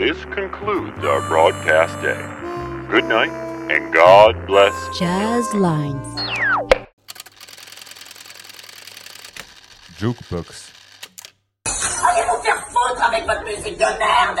This concludes our broadcast day. Good night, and God bless. Jazz Lines. Jukebox. Allez vous faire foutre avec votre musique de merde